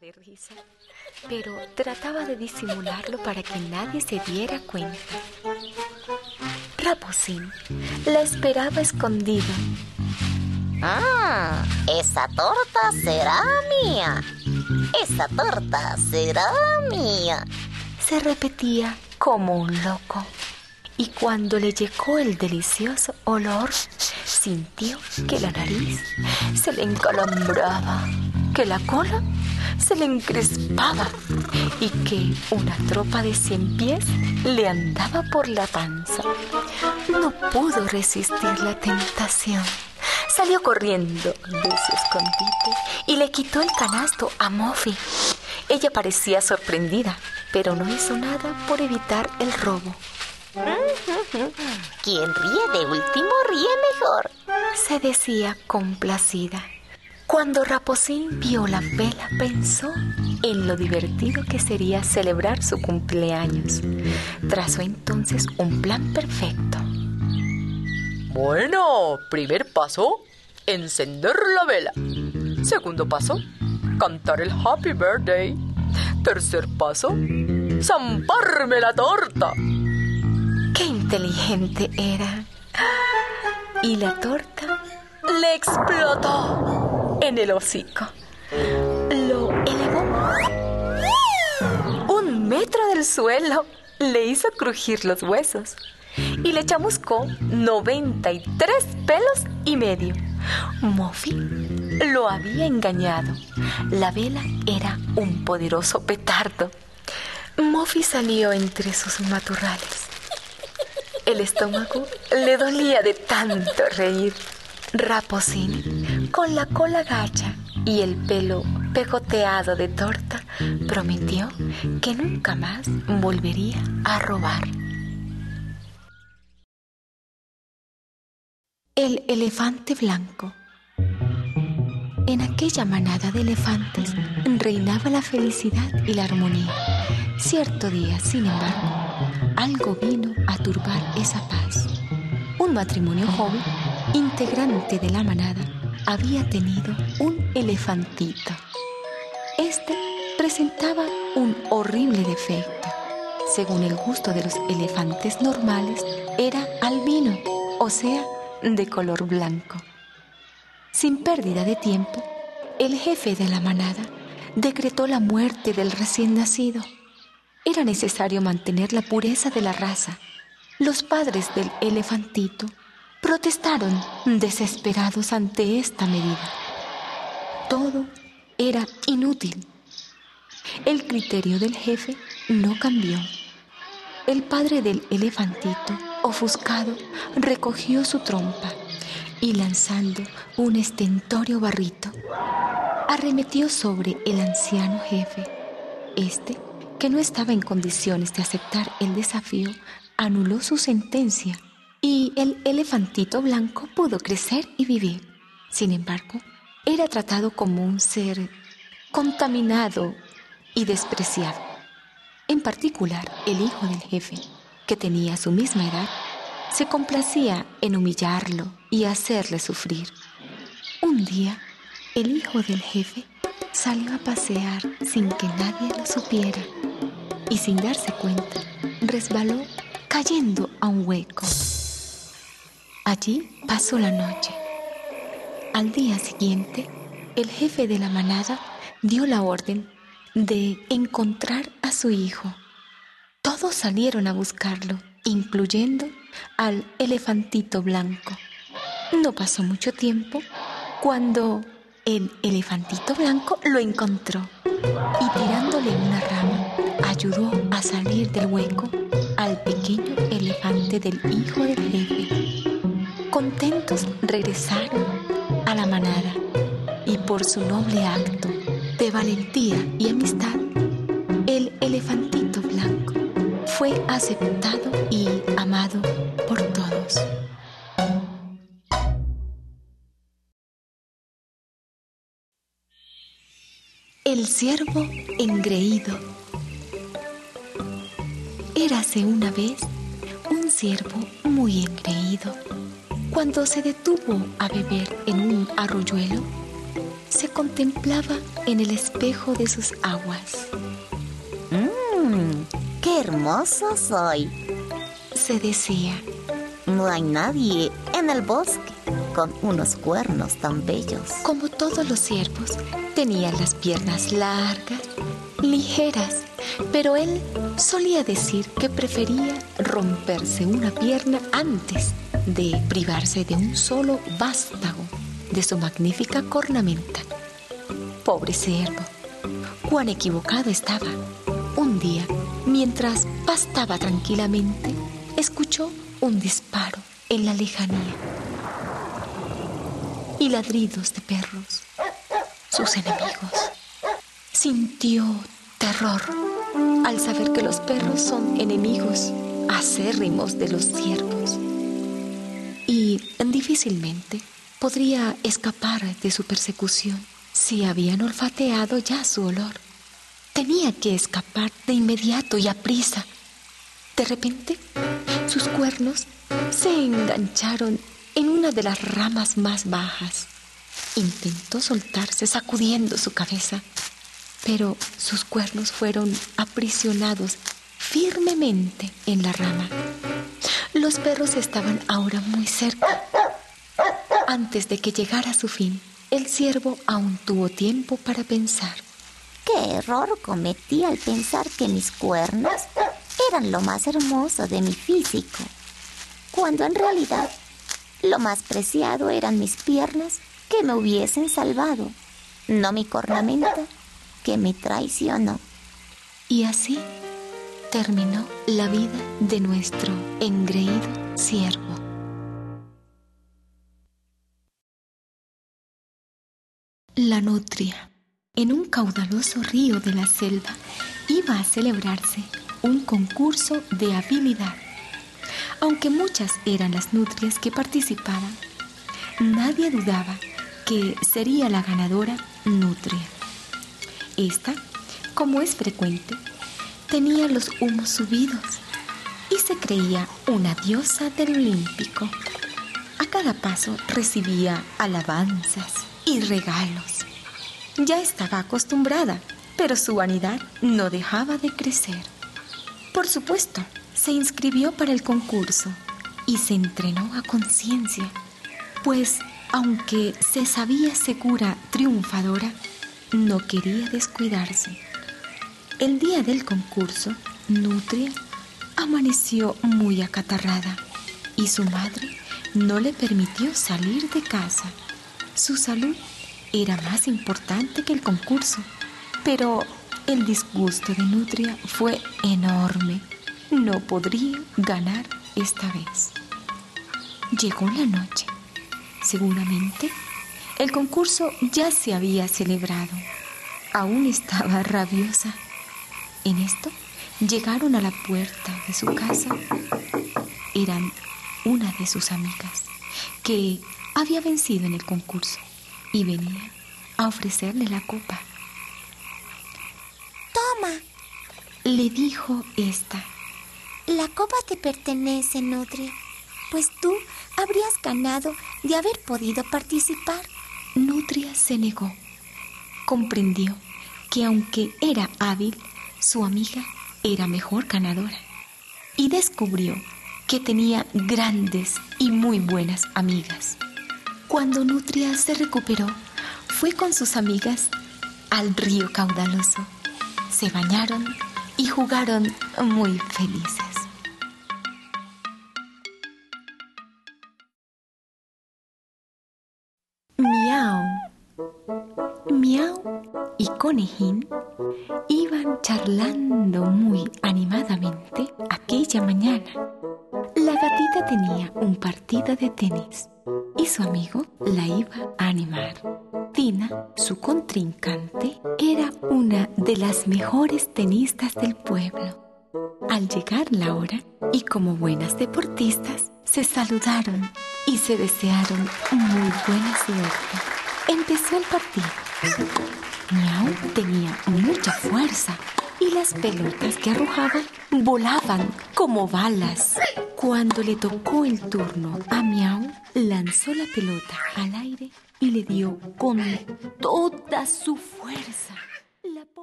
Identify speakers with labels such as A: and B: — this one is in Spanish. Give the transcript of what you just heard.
A: de risa, pero trataba de disimularlo para que nadie se diera cuenta. Raposín la esperaba escondida.
B: Ah, esa torta será mía. Esa torta será mía.
A: Se repetía como un loco. Y cuando le llegó el delicioso olor, sintió que la nariz se le encalambraba, que la cola se le encrespaba y que una tropa de cien pies le andaba por la panza. No pudo resistir la tentación. Salió corriendo de su escondite y le quitó el canasto a Muffy. Ella parecía sorprendida, pero no hizo nada por evitar el robo.
B: Quien ríe de último ríe mejor,
A: se decía complacida. Cuando Raposín vio la vela, pensó en lo divertido que sería celebrar su cumpleaños. Trazó entonces un plan perfecto.
C: Bueno, primer paso, encender la vela. Segundo paso, cantar el Happy Birthday. Tercer paso, zamparme la torta.
A: ¡Qué inteligente era! Y la torta le explotó en el hocico. Lo elevó un metro del suelo, le hizo crujir los huesos y le chamuscó 93 pelos y medio. Muffy lo había engañado. La vela era un poderoso petardo. Muffy salió entre sus matorrales. El estómago le dolía de tanto reír. Raposín, con la cola gacha y el pelo pegoteado de torta, prometió que nunca más volvería a robar. El elefante blanco. En aquella manada de elefantes reinaba la felicidad y la armonía. Cierto día, sin embargo, algo vino a turbar esa paz. Un matrimonio joven, integrante de la manada, había tenido un elefantito. Este presentaba un horrible defecto. Según el gusto de los elefantes normales, era albino, o sea, de color blanco. Sin pérdida de tiempo, el jefe de la manada decretó la muerte del recién nacido. Era necesario mantener la pureza de la raza. Los padres del elefantito protestaron desesperados ante esta medida. Todo era inútil. El criterio del jefe no cambió. El padre del elefantito, ofuscado, recogió su trompa y lanzando un estentorio barrito, arremetió sobre el anciano jefe. Este, que no estaba en condiciones de aceptar el desafío, anuló su sentencia y el elefantito blanco pudo crecer y vivir. Sin embargo, era tratado como un ser contaminado y despreciado. En particular, el hijo del jefe, que tenía su misma edad, se complacía en humillarlo y hacerle sufrir. Un día, el hijo del jefe salió a pasear sin que nadie lo supiera y sin darse cuenta resbaló cayendo a un hueco. Allí pasó la noche. Al día siguiente, el jefe de la manada dio la orden de encontrar a su hijo. Todos salieron a buscarlo, incluyendo al elefantito blanco. No pasó mucho tiempo cuando el elefantito blanco lo encontró y tirándole una rama ayudó a salir del hueco al pequeño elefante del hijo del jefe. Regresaron a la manada y por su noble acto de valentía y amistad, el elefantito blanco fue aceptado y amado por todos. El ciervo engreído. Érase una vez un ciervo muy engreído. Cuando se detuvo a beber en un arroyuelo, se contemplaba en el espejo de sus aguas.
B: ¡Mmm! ¡Qué hermoso soy!
A: Se decía.
B: No hay nadie en el bosque con unos cuernos tan bellos.
A: Como todos los ciervos, tenía las piernas largas, ligeras, pero él solía decir que prefería romperse una pierna antes de privarse de un solo vástago de su magnífica cornamenta. Pobre ciervo, cuán equivocado estaba. Un día, mientras pastaba tranquilamente, escuchó un disparo en la lejanía y ladridos de perros, sus enemigos. Sintió terror al saber que los perros son enemigos acérrimos de los ciervos y difícilmente podría escapar de su persecución si habían olfateado ya su olor. Tenía que escapar de inmediato y a prisa. De repente, sus cuernos se engancharon en una de las ramas más bajas. Intentó soltarse sacudiendo su cabeza, pero sus cuernos fueron aprisionados firmemente en la rama. Los perros estaban ahora muy cerca. Antes de que llegara su fin, el ciervo aún tuvo tiempo para pensar.
B: ¿Qué error cometí al pensar que mis cuernos eran lo más hermoso de mi físico? Cuando en realidad lo más preciado eran mis piernas que me hubiesen salvado, no mi cornamenta que me traicionó.
A: Y así terminó la vida de nuestro engreído siervo. La nutria. En un caudaloso río de la selva iba a celebrarse un concurso de habilidad. Aunque muchas eran las nutrias que participaban, nadie dudaba que sería la ganadora nutria. Esta, como es frecuente, tenía los humos subidos y se creía una diosa del Olímpico. A cada paso recibía alabanzas y regalos. Ya estaba acostumbrada, pero su vanidad no dejaba de crecer. Por supuesto, se inscribió para el concurso y se entrenó a conciencia, pues aunque se sabía segura triunfadora, no quería descuidarse. El día del concurso, Nutria amaneció muy acatarrada y su madre no le permitió salir de casa. Su salud era más importante que el concurso, pero el disgusto de Nutria fue enorme. No podría ganar esta vez. Llegó la noche. Seguramente el concurso ya se había celebrado. Aún estaba rabiosa en esto llegaron a la puerta de su casa. Eran una de sus amigas que había vencido en el concurso y venía a ofrecerle la copa.
D: Toma,
A: le dijo esta.
D: La copa te pertenece, Nutria, pues tú habrías ganado de haber podido participar.
A: Nutria se negó. Comprendió que aunque era hábil, su amiga era mejor ganadora y descubrió que tenía grandes y muy buenas amigas. Cuando Nutria se recuperó, fue con sus amigas al río caudaloso. Se bañaron y jugaron muy felices. Y Conejín iban charlando muy animadamente aquella mañana. La gatita tenía un partido de tenis y su amigo la iba a animar. Tina, su contrincante, era una de las mejores tenistas del pueblo. Al llegar la hora, y como buenas deportistas, se saludaron y se desearon muy buena suerte. Empezó el partido. Miau tenía mucha fuerza y las pelotas que arrojaban volaban como balas. Cuando le tocó el turno a Miau, lanzó la pelota al aire y le dio con toda su fuerza. La pobre